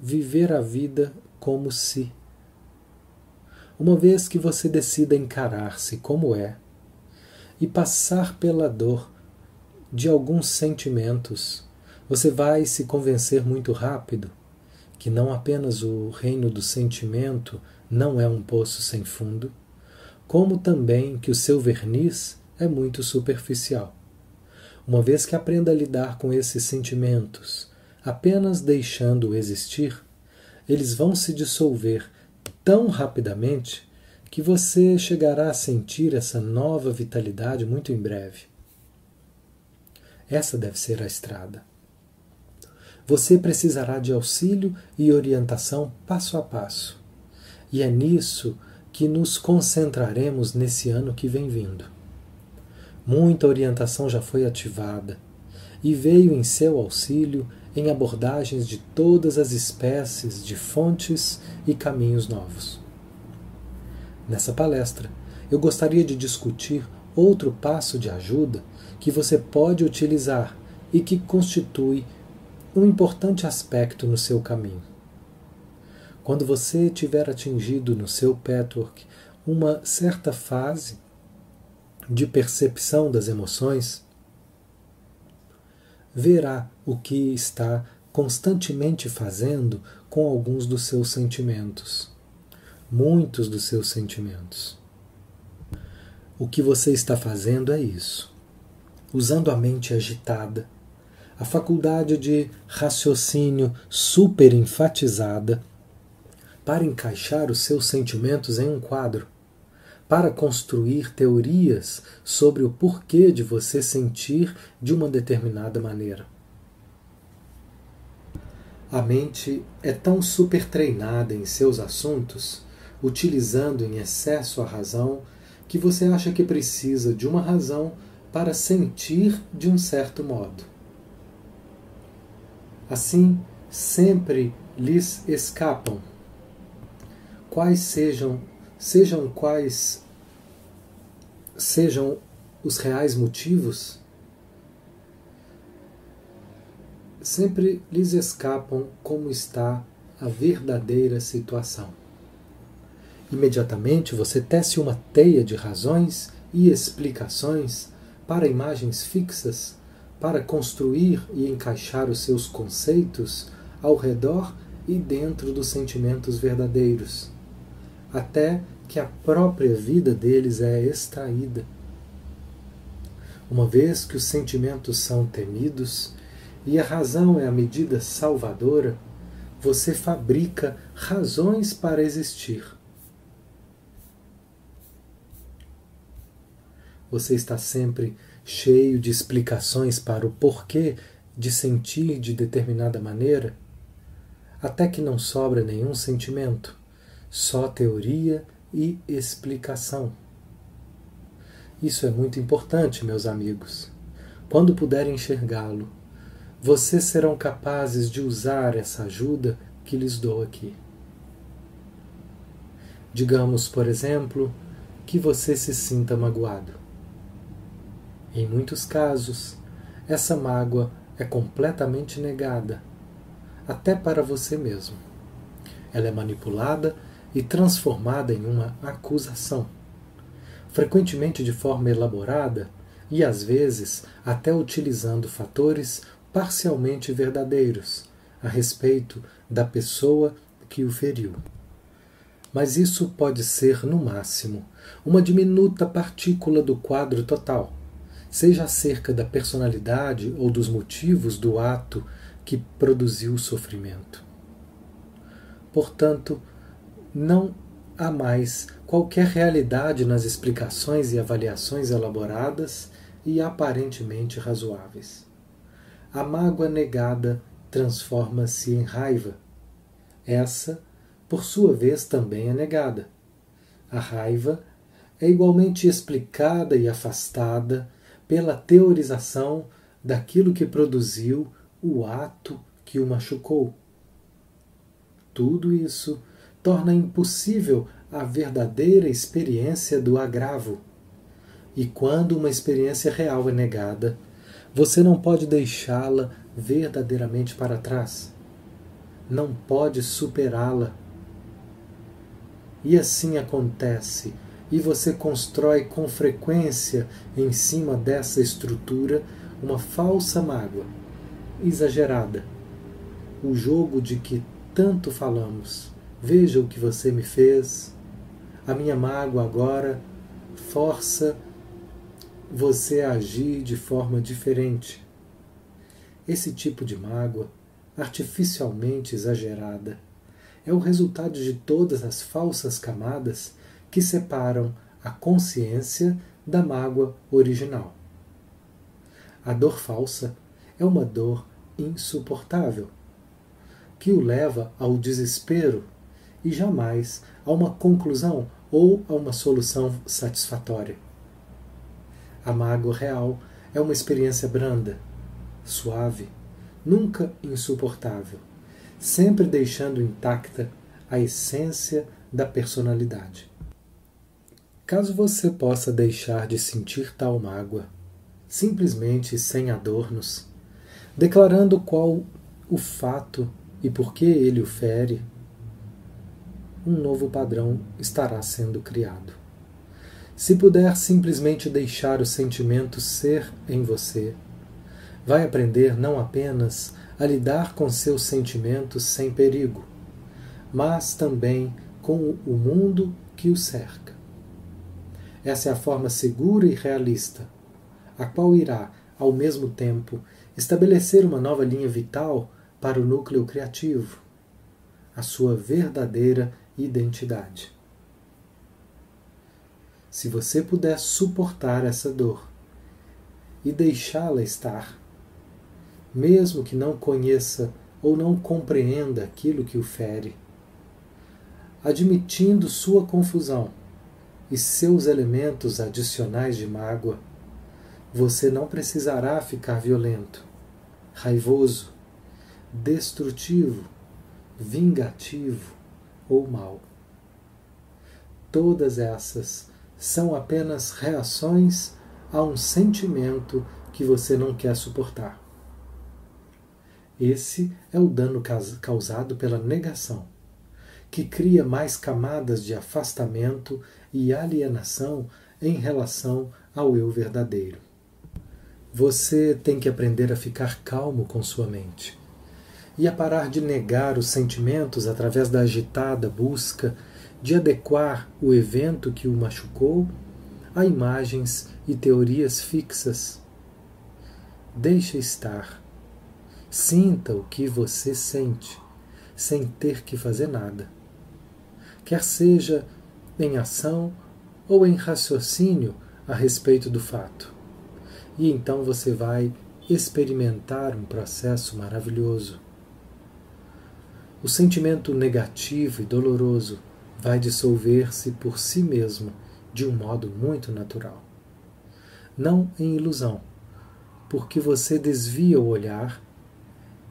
Speaker 1: viver a vida como se. Uma vez que você decida encarar-se como é e passar pela dor de alguns sentimentos, você vai se convencer muito rápido que não apenas o reino do sentimento não é um poço sem fundo, como também que o seu verniz é muito superficial. Uma vez que aprenda a lidar com esses sentimentos, apenas deixando-o existir, eles vão se dissolver tão rapidamente que você chegará a sentir essa nova vitalidade muito em breve. Essa deve ser a estrada. Você precisará de auxílio e orientação passo a passo. E é nisso que nos concentraremos nesse ano que vem vindo. Muita orientação já foi ativada e veio em seu auxílio em abordagens de todas as espécies de fontes e caminhos novos. Nessa palestra, eu gostaria de discutir outro passo de ajuda que você pode utilizar e que constitui um importante aspecto no seu caminho. Quando você tiver atingido no seu patchwork uma certa fase de percepção das emoções, verá o que está constantemente fazendo com alguns dos seus sentimentos, muitos dos seus sentimentos. O que você está fazendo é isso. Usando a mente agitada, a faculdade de raciocínio super enfatizada, para encaixar os seus sentimentos em um quadro, para construir teorias sobre o porquê de você sentir de uma determinada maneira. A mente é tão super treinada em seus assuntos, utilizando em excesso a razão, que você acha que precisa de uma razão para sentir de um certo modo. Assim, sempre lhes escapam, quais sejam, sejam quais sejam os reais motivos, sempre lhes escapam como está a verdadeira situação. Imediatamente você tece uma teia de razões e explicações para imagens fixas, para construir e encaixar os seus conceitos ao redor e dentro dos sentimentos verdadeiros, até que a própria vida deles é extraída. Uma vez que os sentimentos são temidos e a razão é a medida salvadora, você fabrica razões para existir. Você está sempre cheio de explicações para o porquê de sentir de determinada maneira, até que não sobra nenhum sentimento, só teoria e explicação. Isso é muito importante, meus amigos. quando puderem enxergá-lo, vocês serão capazes de usar essa ajuda que lhes dou aqui. Digamos, por exemplo, que você se sinta magoado. Em muitos casos, essa mágoa é completamente negada, até para você mesmo. Ela é manipulada e transformada em uma acusação, frequentemente de forma elaborada e às vezes até utilizando fatores parcialmente verdadeiros a respeito da pessoa que o feriu. Mas isso pode ser, no máximo, uma diminuta partícula do quadro total, seja acerca da personalidade ou dos motivos do ato que produziu o sofrimento. Portanto, não há mais qualquer realidade nas explicações e avaliações elaboradas e aparentemente razoáveis. A mágoa negada transforma-se em raiva. Essa, por sua vez, também é negada. A raiva é igualmente explicada e afastada pela teorização daquilo que produziu o ato que o machucou. Tudo isso torna impossível a verdadeira experiência do agravo. E quando uma experiência real é negada, você não pode deixá-la verdadeiramente para trás. Não pode superá-la. E assim acontece, e você constrói com frequência em cima dessa estrutura uma falsa mágoa, exagerada. O jogo de que tanto falamos. Veja o que você me fez. A minha mágoa agora força você agir de forma diferente. Esse tipo de mágoa, artificialmente exagerada, é o resultado de todas as falsas camadas que separam a consciência da mágoa original. A dor falsa é uma dor insuportável, que o leva ao desespero e jamais a uma conclusão ou a uma solução satisfatória. A mágoa real é uma experiência branda, suave, nunca insuportável, sempre deixando intacta a essência da personalidade. Caso você possa deixar de sentir tal mágoa, simplesmente sem adornos, declarando qual o fato e por que ele o fere, um novo padrão estará sendo criado. Se puder simplesmente deixar o sentimento ser em você, vai aprender não apenas a lidar com seus sentimentos sem perigo, mas também com o mundo que o cerca. Essa é a forma segura e realista, a qual irá, ao mesmo tempo, estabelecer uma nova linha vital para o núcleo criativo, a sua verdadeira identidade. Se você puder suportar essa dor e deixá-la estar, mesmo que não conheça ou não compreenda aquilo que o fere, admitindo sua confusão e seus elementos adicionais de mágoa, você não precisará ficar violento, raivoso, destrutivo, vingativo ou mal. Todas essas são apenas reações a um sentimento que você não quer suportar. Esse é o dano causado pela negação, que cria mais camadas de afastamento e alienação em relação ao eu verdadeiro. Você tem que aprender a ficar calmo com sua mente e a parar de negar os sentimentos através da agitada busca de adequar o evento que o machucou a imagens e teorias fixas. Deixe estar. Sinta o que você sente, sem ter que fazer nada. Quer seja em ação ou em raciocínio a respeito do fato. E então você vai experimentar um processo maravilhoso. O sentimento negativo e doloroso vai dissolver-se por si mesmo de um modo muito natural. Não em ilusão, porque você desvia o olhar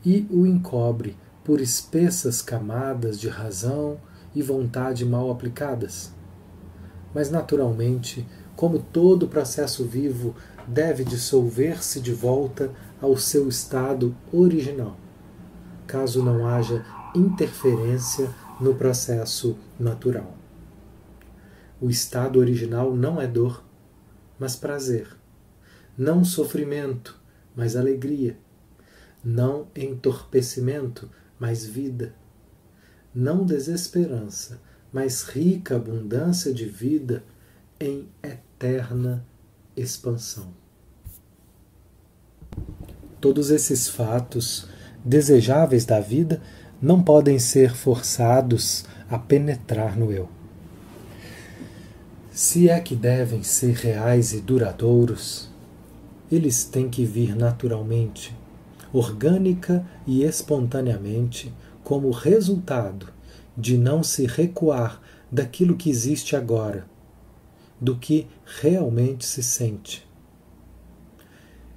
Speaker 1: e o encobre por espessas camadas de razão e vontade mal aplicadas. Mas, naturalmente, como todo processo vivo deve dissolver-se de volta ao seu estado original, caso não haja interferência no processo natural. O estado original não é dor, mas prazer. Não sofrimento, mas alegria. Não entorpecimento, mas vida. Não desesperança, mas rica abundância de vida em eterna expansão. Todos esses fatos desejáveis da vida não podem ser forçados a penetrar no eu. Se é que devem ser reais e duradouros, eles têm que vir naturalmente, orgânica e espontaneamente, como resultado de não se recuar daquilo que existe agora, do que realmente se sente.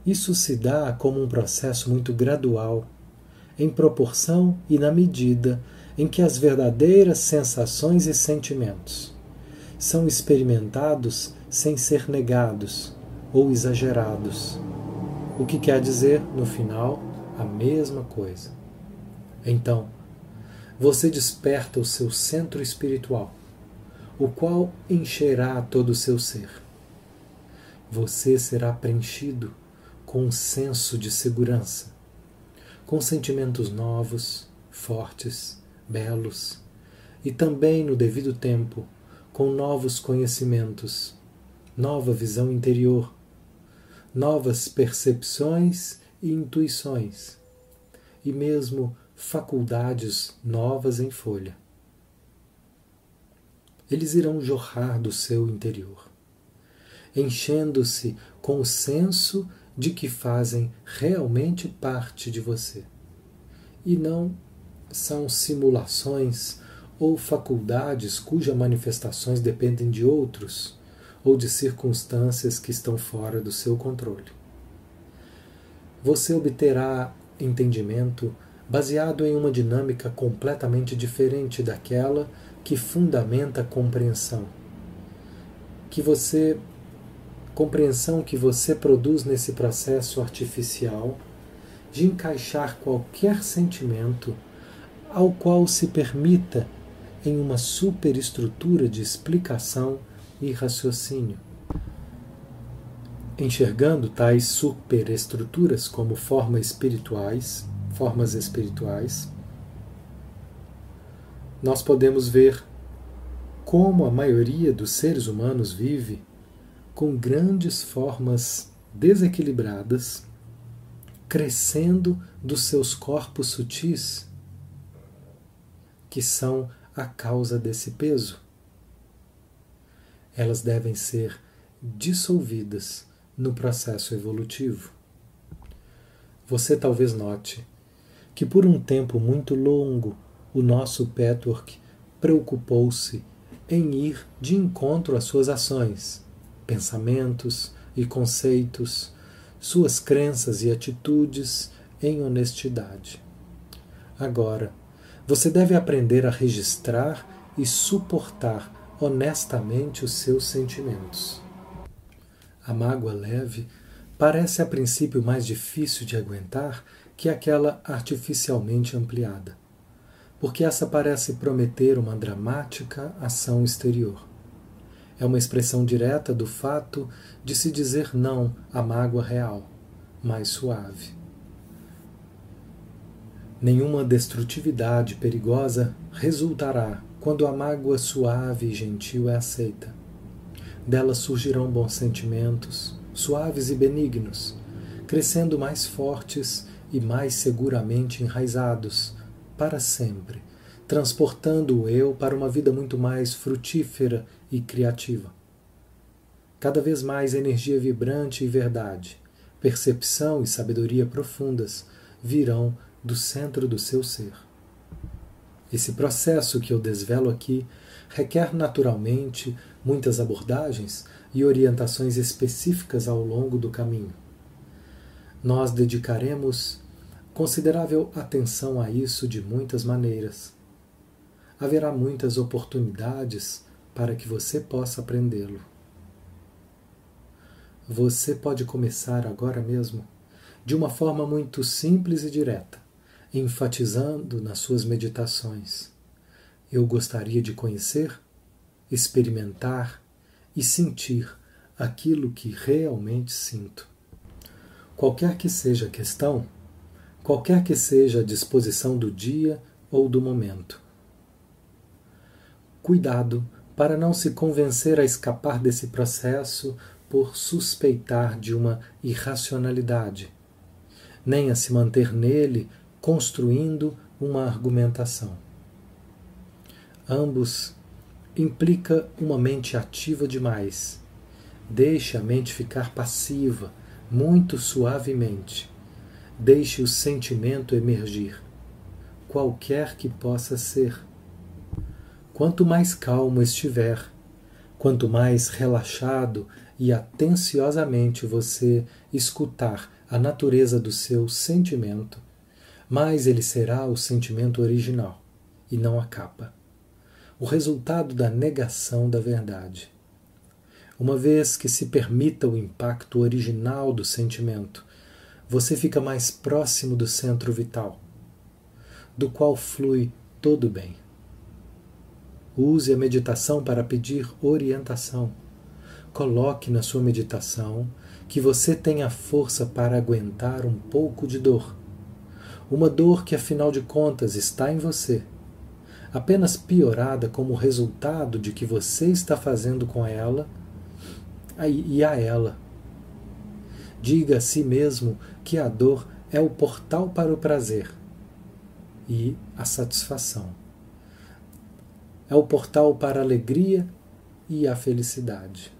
Speaker 1: Isso se dá como um processo muito gradual em proporção e na medida em que as verdadeiras sensações e sentimentos são experimentados sem ser negados ou exagerados. O que quer dizer, no final, a mesma coisa. Então, você desperta o seu centro espiritual, o qual encherá todo o seu ser. Você será preenchido com um senso de segurança com sentimentos novos, fortes, belos, e também, no devido tempo, com novos conhecimentos, nova visão interior, novas percepções e intuições, e mesmo faculdades novas em folha. Eles irão jorrar do seu interior, enchendo-se com o senso de que fazem realmente parte de você e não são simulações ou faculdades cujas manifestações dependem de outros ou de circunstâncias que estão fora do seu controle. Você obterá entendimento baseado em uma dinâmica completamente diferente daquela que fundamenta a compreensão, que você compreensão que você produz nesse processo artificial de encaixar qualquer sentimento ao qual se permita em uma superestrutura de explicação e raciocínio. Enxergando tais superestruturas como formas espirituais, formas espirituais, nós podemos ver como a maioria dos seres humanos vive com grandes formas desequilibradas, crescendo dos seus corpos sutis, que são a causa desse peso. Elas devem ser dissolvidas no processo evolutivo. Você talvez note que por um tempo muito longo o nosso Petwork preocupou-se em ir de encontro às suas ações pensamentos e conceitos, suas crenças e atitudes em honestidade. Agora, você deve aprender a registrar e suportar honestamente os seus sentimentos. A mágoa leve parece a princípio mais difícil de aguentar que aquela artificialmente ampliada, porque essa parece prometer uma dramática ação exterior é uma expressão direta do fato de se dizer não à mágoa real, mais suave. Nenhuma destrutividade perigosa resultará quando a mágoa suave e gentil é aceita. Dela surgirão bons sentimentos, suaves e benignos, crescendo mais fortes e mais seguramente enraizados, para sempre, transportando o eu para uma vida muito mais frutífera e criativa. Cada vez mais energia vibrante e verdade, percepção e sabedoria profundas virão do centro do seu ser. Esse processo que eu desvelo aqui requer naturalmente muitas abordagens e orientações específicas ao longo do caminho. Nós dedicaremos considerável atenção a isso de muitas maneiras. Haverá muitas oportunidades para que você possa aprendê-lo. Você pode começar agora mesmo, de uma forma muito simples e direta, enfatizando nas suas meditações. Eu gostaria de conhecer, experimentar e sentir aquilo que realmente sinto. Qualquer que seja a questão, qualquer que seja a disposição do dia ou do momento. Cuidado para não se convencer a escapar desse processo por suspeitar de uma irracionalidade, nem a se manter nele construindo uma argumentação. Ambos implica uma mente ativa demais. Deixe a mente ficar passiva, muito suavemente. Deixe o sentimento emergir, qualquer que possa ser. Quanto mais calmo estiver, quanto mais relaxado e atenciosamente você escutar a natureza do seu sentimento, mais ele será o sentimento original e não a capa. O resultado da negação da verdade. Uma vez que se permita o impacto original do sentimento, você fica mais próximo do centro vital, do qual flui todo o bem. Use a meditação para pedir orientação Coloque na sua meditação que você tem a força para aguentar um pouco de dor. Uma dor que, afinal de contas, está em você, apenas piorada como resultado de que você está fazendo com ela e a ela. Diga a si mesmo que a dor é o portal para o prazer e a satisfação. É o portal para a alegria e a felicidade.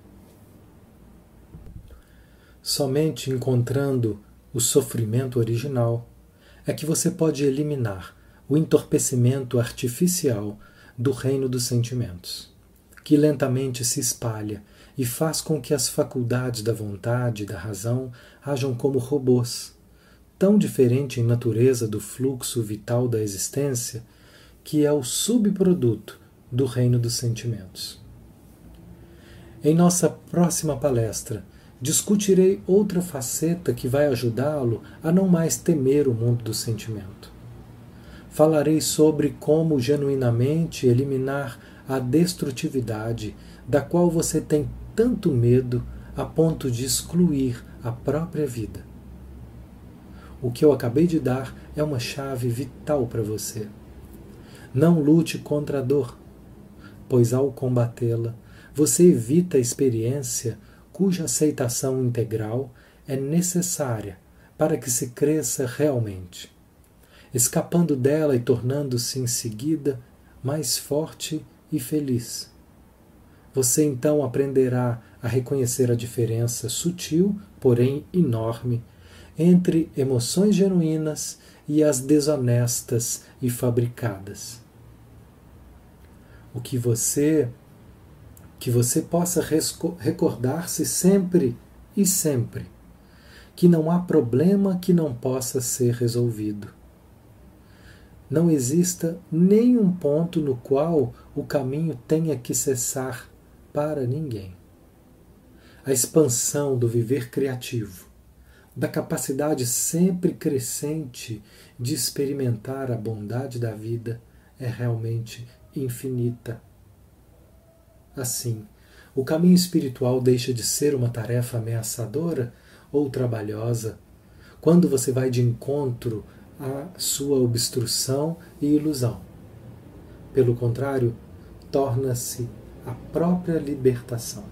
Speaker 1: Somente encontrando o sofrimento original é que você pode eliminar o entorpecimento artificial do reino dos sentimentos, que lentamente se espalha e faz com que as faculdades da vontade e da razão hajam como robôs, tão diferente em natureza do fluxo vital da existência, que é o subproduto do reino dos sentimentos. Em nossa próxima palestra, discutirei outra faceta que vai ajudá-lo a não mais temer o mundo do sentimento. Falarei sobre como genuinamente eliminar a destrutividade da qual você tem tanto medo a ponto de excluir a própria vida. O que eu acabei de dar é uma chave vital para você. Não lute contra a dor, pois ao combatê-la, você evita a experiência cuja aceitação integral é necessária para que se cresça realmente, escapando dela e tornando-se em seguida mais forte e feliz. Você então aprenderá a reconhecer a diferença sutil, porém enorme, entre emoções genuínas e as desonestas e fabricadas. O que você que você possa recordar-se sempre e sempre que não há problema que não possa ser resolvido. Não exista nenhum ponto no qual o caminho tenha que cessar para ninguém. A expansão do viver criativo, da capacidade sempre crescente de experimentar a bondade da vida é realmente infinita Assim, o caminho espiritual deixa de ser uma tarefa ameaçadora ou trabalhosa quando você vai de encontro à sua obstrução e ilusão. Pelo contrário, torna-se a própria libertação.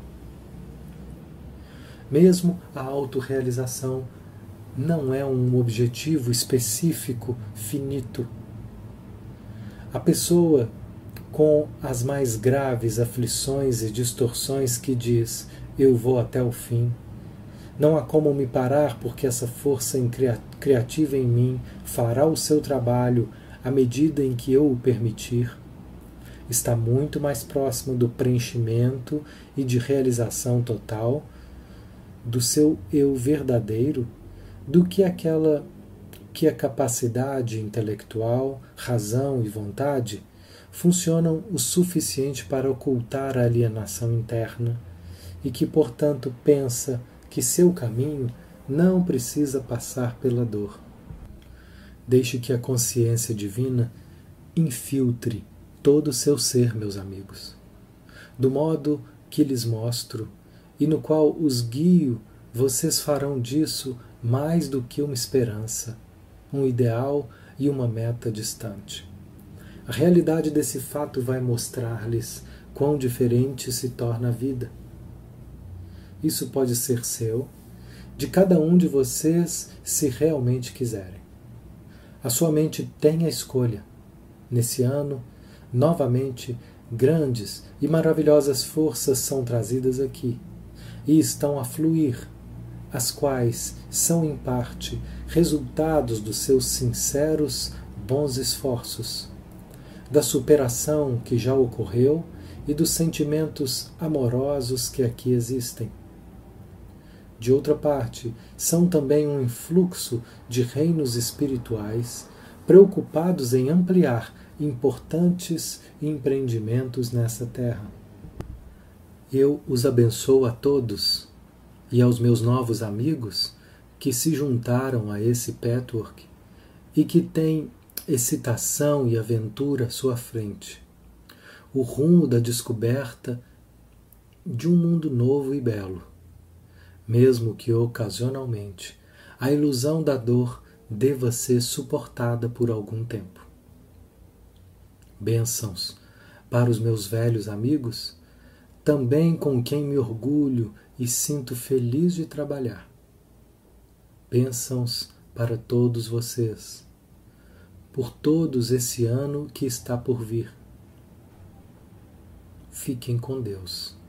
Speaker 1: Mesmo a autorrealização não é um objetivo específico, finito. A pessoa com as mais graves aflições e distorções que diz: Eu vou até o fim. Não há como me parar, porque essa força criativa em mim fará o seu trabalho à medida em que eu o permitir. Está muito mais próximo do preenchimento e de realização total do seu eu verdadeiro do que aquela que a capacidade intelectual, razão e vontade funcionam o suficiente para ocultar a alienação interna e que, portanto, pensa que seu caminho não precisa passar pela dor. Deixe que a consciência divina infiltre todo o seu ser, meus amigos, do modo que lhes mostro e no qual os guio, vocês farão disso mais do que uma esperança, um ideal e uma meta distante. A realidade desse fato vai mostrar-lhes quão diferente se torna a vida. Isso pode ser seu, de cada um de vocês, se realmente quiserem. A sua mente tem a escolha. Nesse ano, novamente, grandes e maravilhosas forças são trazidas aqui e estão a fluir, as quais são em parte resultados dos seus sinceros bons esforços, da superação que já ocorreu e dos sentimentos amorosos que aqui existem. De outra parte, são também um influxo de reinos espirituais preocupados em ampliar importantes empreendimentos nessa terra. Eu os abençoo a todos e aos meus novos amigos que se juntaram a esse patchwork e que têm excitação e aventura à sua frente. O rumo da descoberta de um mundo novo e belo, mesmo que ocasionalmente a ilusão da dor deva ser suportada por algum tempo. Bênçãos para os meus velhos amigos também com quem me orgulho e sinto feliz de trabalhar. Bênçãos para todos vocês, por todos esse ano que está por vir. Fiquem com Deus.